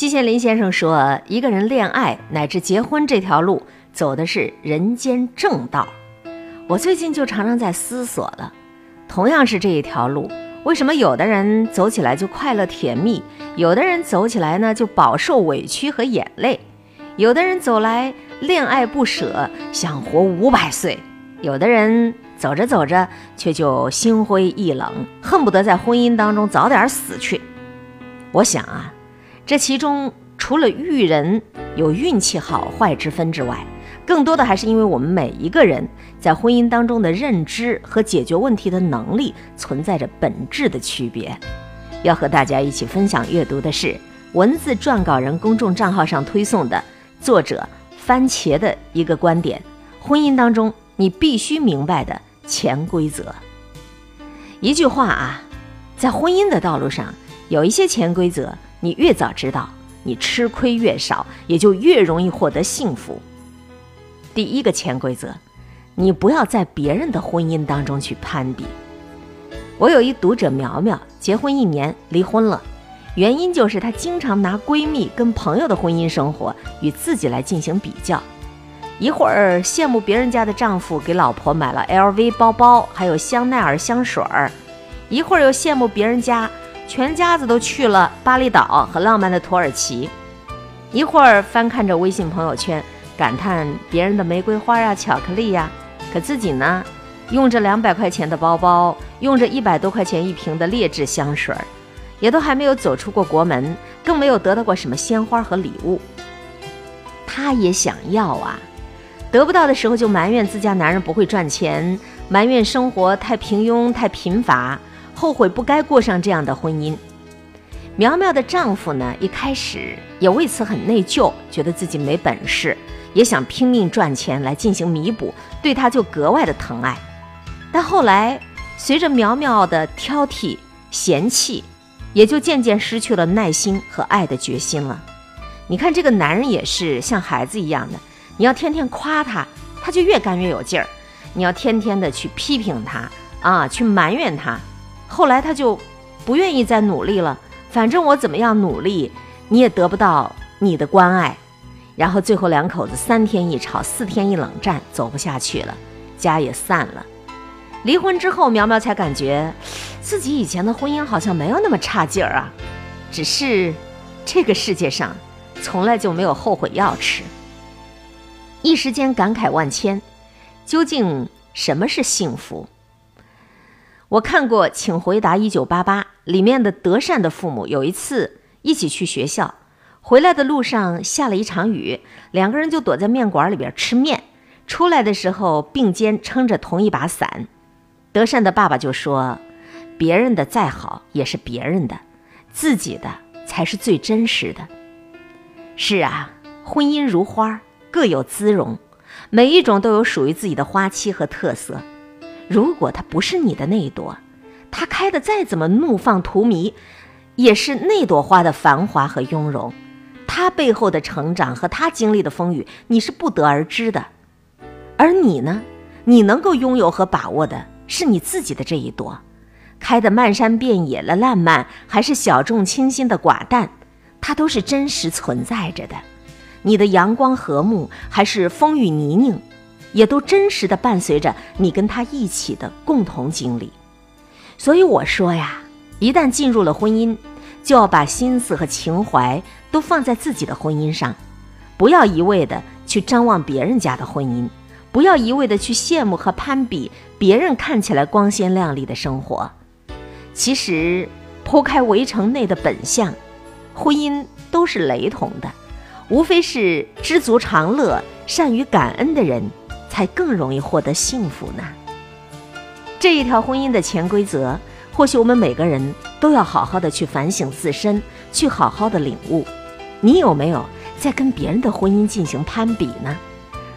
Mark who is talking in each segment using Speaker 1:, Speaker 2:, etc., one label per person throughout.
Speaker 1: 季羡林先生说：“一个人恋爱乃至结婚这条路，走的是人间正道。”我最近就常常在思索了，同样是这一条路，为什么有的人走起来就快乐甜蜜，有的人走起来呢就饱受委屈和眼泪，有的人走来恋爱不舍，想活五百岁，有的人走着走着却就心灰意冷，恨不得在婚姻当中早点死去。我想啊。这其中除了遇人有运气好坏之分之外，更多的还是因为我们每一个人在婚姻当中的认知和解决问题的能力存在着本质的区别。要和大家一起分享阅读的是文字撰稿人公众账号上推送的作者番茄的一个观点：婚姻当中你必须明白的潜规则。一句话啊，在婚姻的道路上有一些潜规则。你越早知道，你吃亏越少，也就越容易获得幸福。第一个潜规则，你不要在别人的婚姻当中去攀比。我有一读者苗苗，结婚一年离婚了，原因就是她经常拿闺蜜跟朋友的婚姻生活与自己来进行比较，一会儿羡慕别人家的丈夫给老婆买了 LV 包包，还有香奈儿香水儿，一会儿又羡慕别人家。全家子都去了巴厘岛和浪漫的土耳其，一会儿翻看着微信朋友圈，感叹别人的玫瑰花呀、巧克力呀，可自己呢，用着两百块钱的包包，用着一百多块钱一瓶的劣质香水，也都还没有走出过国门，更没有得到过什么鲜花和礼物。她也想要啊，得不到的时候就埋怨自家男人不会赚钱，埋怨生活太平庸、太贫乏。后悔不该过上这样的婚姻。苗苗的丈夫呢，一开始也为此很内疚，觉得自己没本事，也想拼命赚钱来进行弥补，对她就格外的疼爱。但后来，随着苗苗的挑剔、嫌弃，也就渐渐失去了耐心和爱的决心了。你看，这个男人也是像孩子一样的，你要天天夸他，他就越干越有劲儿；你要天天的去批评他啊，去埋怨他。后来他就不愿意再努力了，反正我怎么样努力，你也得不到你的关爱。然后最后两口子三天一吵，四天一冷战，走不下去了，家也散了。离婚之后，苗苗才感觉自己以前的婚姻好像没有那么差劲儿啊，只是这个世界上从来就没有后悔药吃。一时间感慨万千，究竟什么是幸福？我看过《请回答一九八八》里面的德善的父母，有一次一起去学校，回来的路上下了一场雨，两个人就躲在面馆里边吃面。出来的时候并肩撑着同一把伞。德善的爸爸就说：“别人的再好也是别人的，自己的才是最真实的。”是啊，婚姻如花，各有姿容，每一种都有属于自己的花期和特色。如果它不是你的那一朵，它开的再怎么怒放荼蘼，也是那朵花的繁华和雍容。它背后的成长和它经历的风雨，你是不得而知的。而你呢？你能够拥有和把握的是你自己的这一朵，开的漫山遍野的烂漫，还是小众清新的寡淡，它都是真实存在着的。你的阳光和睦，还是风雨泥泞？也都真实的伴随着你跟他一起的共同经历，所以我说呀，一旦进入了婚姻，就要把心思和情怀都放在自己的婚姻上，不要一味的去张望别人家的婚姻，不要一味的去羡慕和攀比别人看起来光鲜亮丽的生活。其实，剖开围城内的本相，婚姻都是雷同的，无非是知足常乐、善于感恩的人。才更容易获得幸福呢。这一条婚姻的潜规则，或许我们每个人都要好好的去反省自身，去好好的领悟。你有没有在跟别人的婚姻进行攀比呢？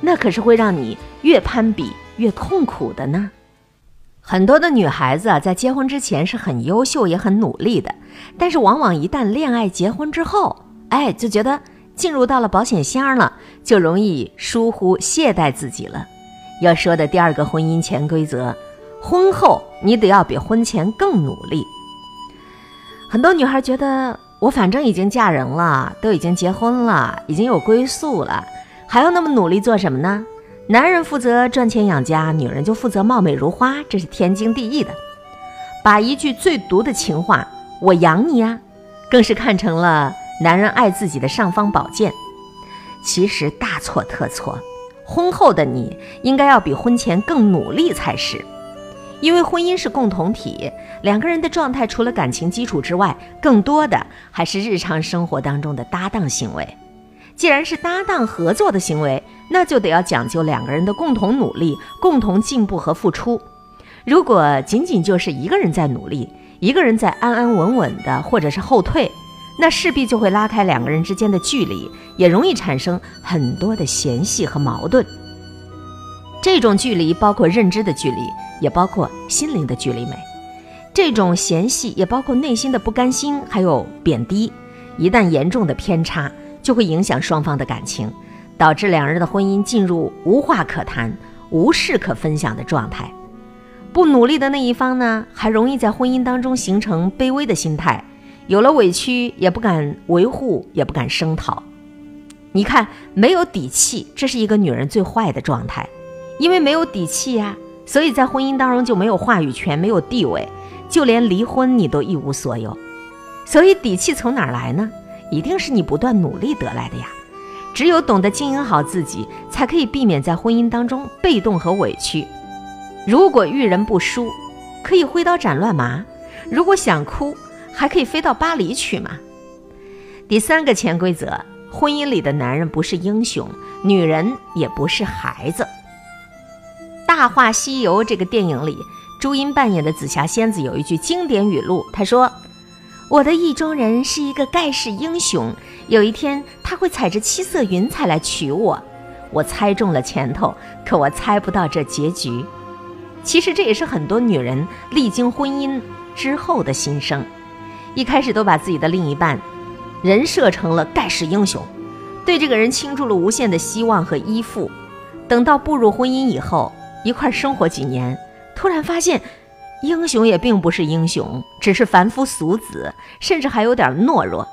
Speaker 1: 那可是会让你越攀比越痛苦的呢。很多的女孩子啊，在结婚之前是很优秀也很努力的，但是往往一旦恋爱结婚之后，哎，就觉得。进入到了保险箱了，就容易疏忽懈怠自己了。要说的第二个婚姻潜规则，婚后你得要比婚前更努力。很多女孩觉得我反正已经嫁人了，都已经结婚了，已经有归宿了，还要那么努力做什么呢？男人负责赚钱养家，女人就负责貌美如花，这是天经地义的。把一句最毒的情话“我养你啊”，更是看成了男人爱自己的尚方宝剑。其实大错特错，婚后的你应该要比婚前更努力才是。因为婚姻是共同体，两个人的状态除了感情基础之外，更多的还是日常生活当中的搭档行为。既然是搭档合作的行为，那就得要讲究两个人的共同努力、共同进步和付出。如果仅仅就是一个人在努力，一个人在安安稳稳的，或者是后退，那势必就会拉开两个人之间的距离，也容易产生很多的嫌隙和矛盾。这种距离包括认知的距离。也包括心灵的距离美，这种嫌隙也包括内心的不甘心，还有贬低。一旦严重的偏差，就会影响双方的感情，导致两人的婚姻进入无话可谈、无事可分享的状态。不努力的那一方呢，还容易在婚姻当中形成卑微的心态，有了委屈也不敢维护，也不敢声讨。你看，没有底气，这是一个女人最坏的状态，因为没有底气呀。所以在婚姻当中就没有话语权，没有地位，就连离婚你都一无所有。所以底气从哪来呢？一定是你不断努力得来的呀。只有懂得经营好自己，才可以避免在婚姻当中被动和委屈。如果遇人不淑，可以挥刀斩乱麻；如果想哭，还可以飞到巴黎去嘛。第三个潜规则：婚姻里的男人不是英雄，女人也不是孩子。《大话西游》这个电影里，朱茵扮演的紫霞仙子有一句经典语录，她说：“我的意中人是一个盖世英雄，有一天他会踩着七色云彩来娶我。”我猜中了前头，可我猜不到这结局。其实这也是很多女人历经婚姻之后的心声，一开始都把自己的另一半人设成了盖世英雄，对这个人倾注了无限的希望和依附，等到步入婚姻以后。一块生活几年，突然发现，英雄也并不是英雄，只是凡夫俗子，甚至还有点懦弱。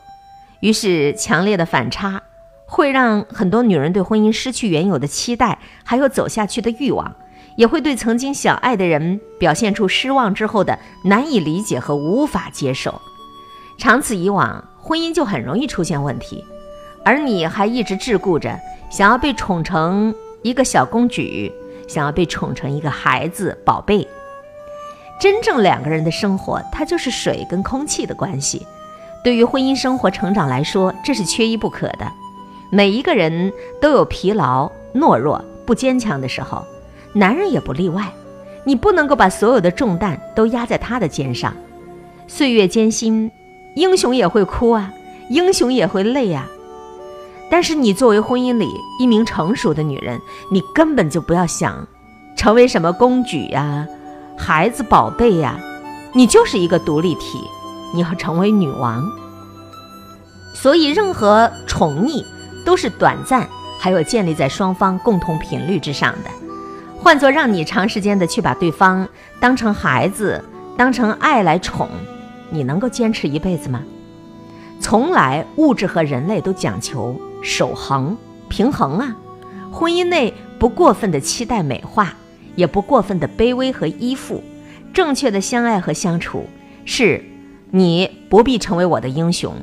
Speaker 1: 于是，强烈的反差会让很多女人对婚姻失去原有的期待，还有走下去的欲望，也会对曾经想爱的人表现出失望之后的难以理解和无法接受。长此以往，婚姻就很容易出现问题。而你还一直桎梏着，想要被宠成一个小公举。想要被宠成一个孩子宝贝，真正两个人的生活，它就是水跟空气的关系。对于婚姻生活成长来说，这是缺一不可的。每一个人都有疲劳、懦弱、不坚强的时候，男人也不例外。你不能够把所有的重担都压在他的肩上。岁月艰辛，英雄也会哭啊，英雄也会累呀。但是你作为婚姻里一名成熟的女人，你根本就不要想成为什么公举呀、孩子宝贝呀，你就是一个独立体，你要成为女王。所以，任何宠溺都是短暂，还有建立在双方共同频率之上的。换作让你长时间的去把对方当成孩子、当成爱来宠，你能够坚持一辈子吗？从来物质和人类都讲求。守恒平衡啊，婚姻内不过分的期待美化，也不过分的卑微和依附，正确的相爱和相处是，你不必成为我的英雄，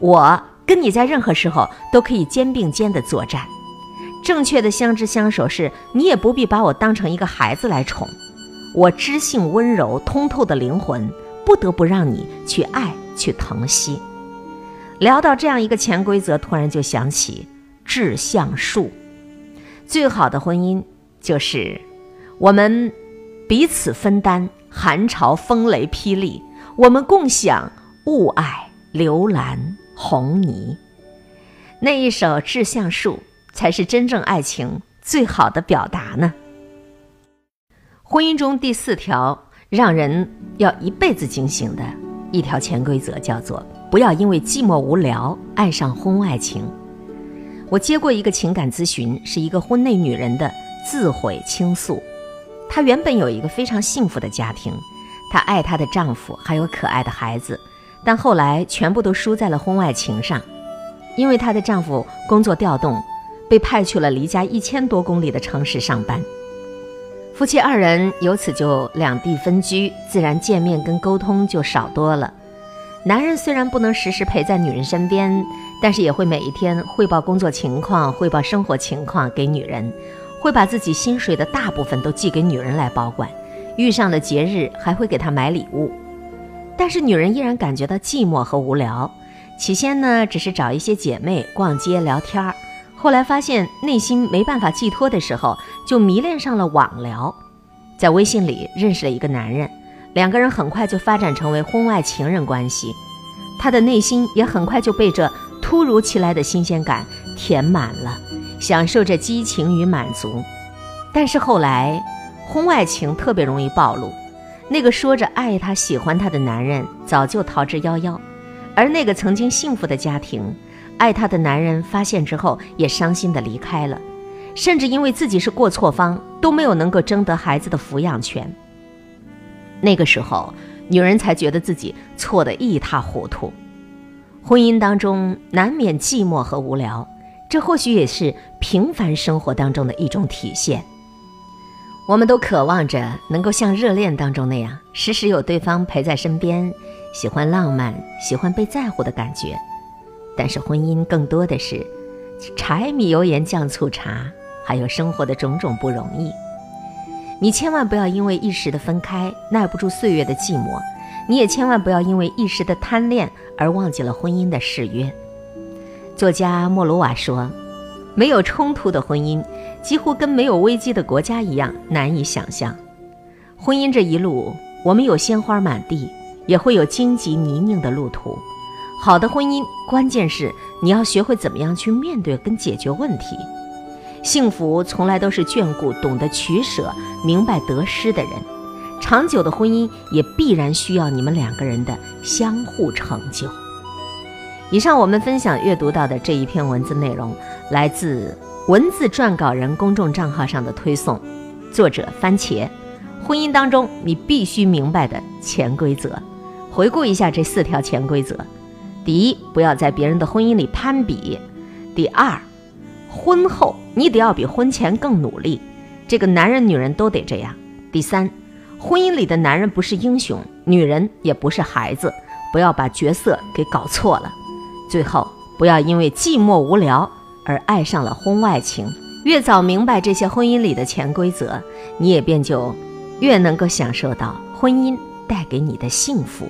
Speaker 1: 我跟你在任何时候都可以肩并肩的作战。正确的相知相守是，你也不必把我当成一个孩子来宠，我知性温柔通透的灵魂不得不让你去爱去疼惜。聊到这样一个潜规则，突然就想起志向树。最好的婚姻就是我们彼此分担寒潮风雷霹雳，我们共享雾霭流岚红泥。那一首《志向树》才是真正爱情最好的表达呢。婚姻中第四条让人要一辈子警醒的一条潜规则叫做。不要因为寂寞无聊爱上婚外情。我接过一个情感咨询，是一个婚内女人的自毁倾诉。她原本有一个非常幸福的家庭，她爱她的丈夫，还有可爱的孩子。但后来全部都输在了婚外情上，因为她的丈夫工作调动，被派去了离家一千多公里的城市上班。夫妻二人由此就两地分居，自然见面跟沟通就少多了。男人虽然不能时时陪在女人身边，但是也会每一天汇报工作情况、汇报生活情况给女人，会把自己薪水的大部分都寄给女人来保管，遇上了节日还会给她买礼物。但是女人依然感觉到寂寞和无聊。起先呢，只是找一些姐妹逛街聊天儿，后来发现内心没办法寄托的时候，就迷恋上了网聊，在微信里认识了一个男人。两个人很快就发展成为婚外情人关系，他的内心也很快就被这突如其来的新鲜感填满了，享受着激情与满足。但是后来，婚外情特别容易暴露，那个说着爱他、喜欢他的男人早就逃之夭夭，而那个曾经幸福的家庭，爱她的男人发现之后也伤心的离开了，甚至因为自己是过错方，都没有能够争得孩子的抚养权。那个时候，女人才觉得自己错得一塌糊涂。婚姻当中难免寂寞和无聊，这或许也是平凡生活当中的一种体现。我们都渴望着能够像热恋当中那样，时时有对方陪在身边，喜欢浪漫，喜欢被在乎的感觉。但是婚姻更多的是柴米油盐酱醋茶，还有生活的种种不容易。你千万不要因为一时的分开耐不住岁月的寂寞，你也千万不要因为一时的贪恋而忘记了婚姻的誓约。作家莫鲁瓦说：“没有冲突的婚姻，几乎跟没有危机的国家一样难以想象。婚姻这一路，我们有鲜花满地，也会有荆棘泥泞的路途。好的婚姻，关键是你要学会怎么样去面对跟解决问题。”幸福从来都是眷顾懂得取舍、明白得失的人。长久的婚姻也必然需要你们两个人的相互成就。以上我们分享阅读到的这一篇文字内容，来自文字撰稿人公众账号上的推送，作者番茄。婚姻当中你必须明白的潜规则，回顾一下这四条潜规则：第一，不要在别人的婚姻里攀比；第二，婚后你得要比婚前更努力，这个男人女人都得这样。第三，婚姻里的男人不是英雄，女人也不是孩子，不要把角色给搞错了。最后，不要因为寂寞无聊而爱上了婚外情。越早明白这些婚姻里的潜规则，你也便就越能够享受到婚姻带给你的幸福。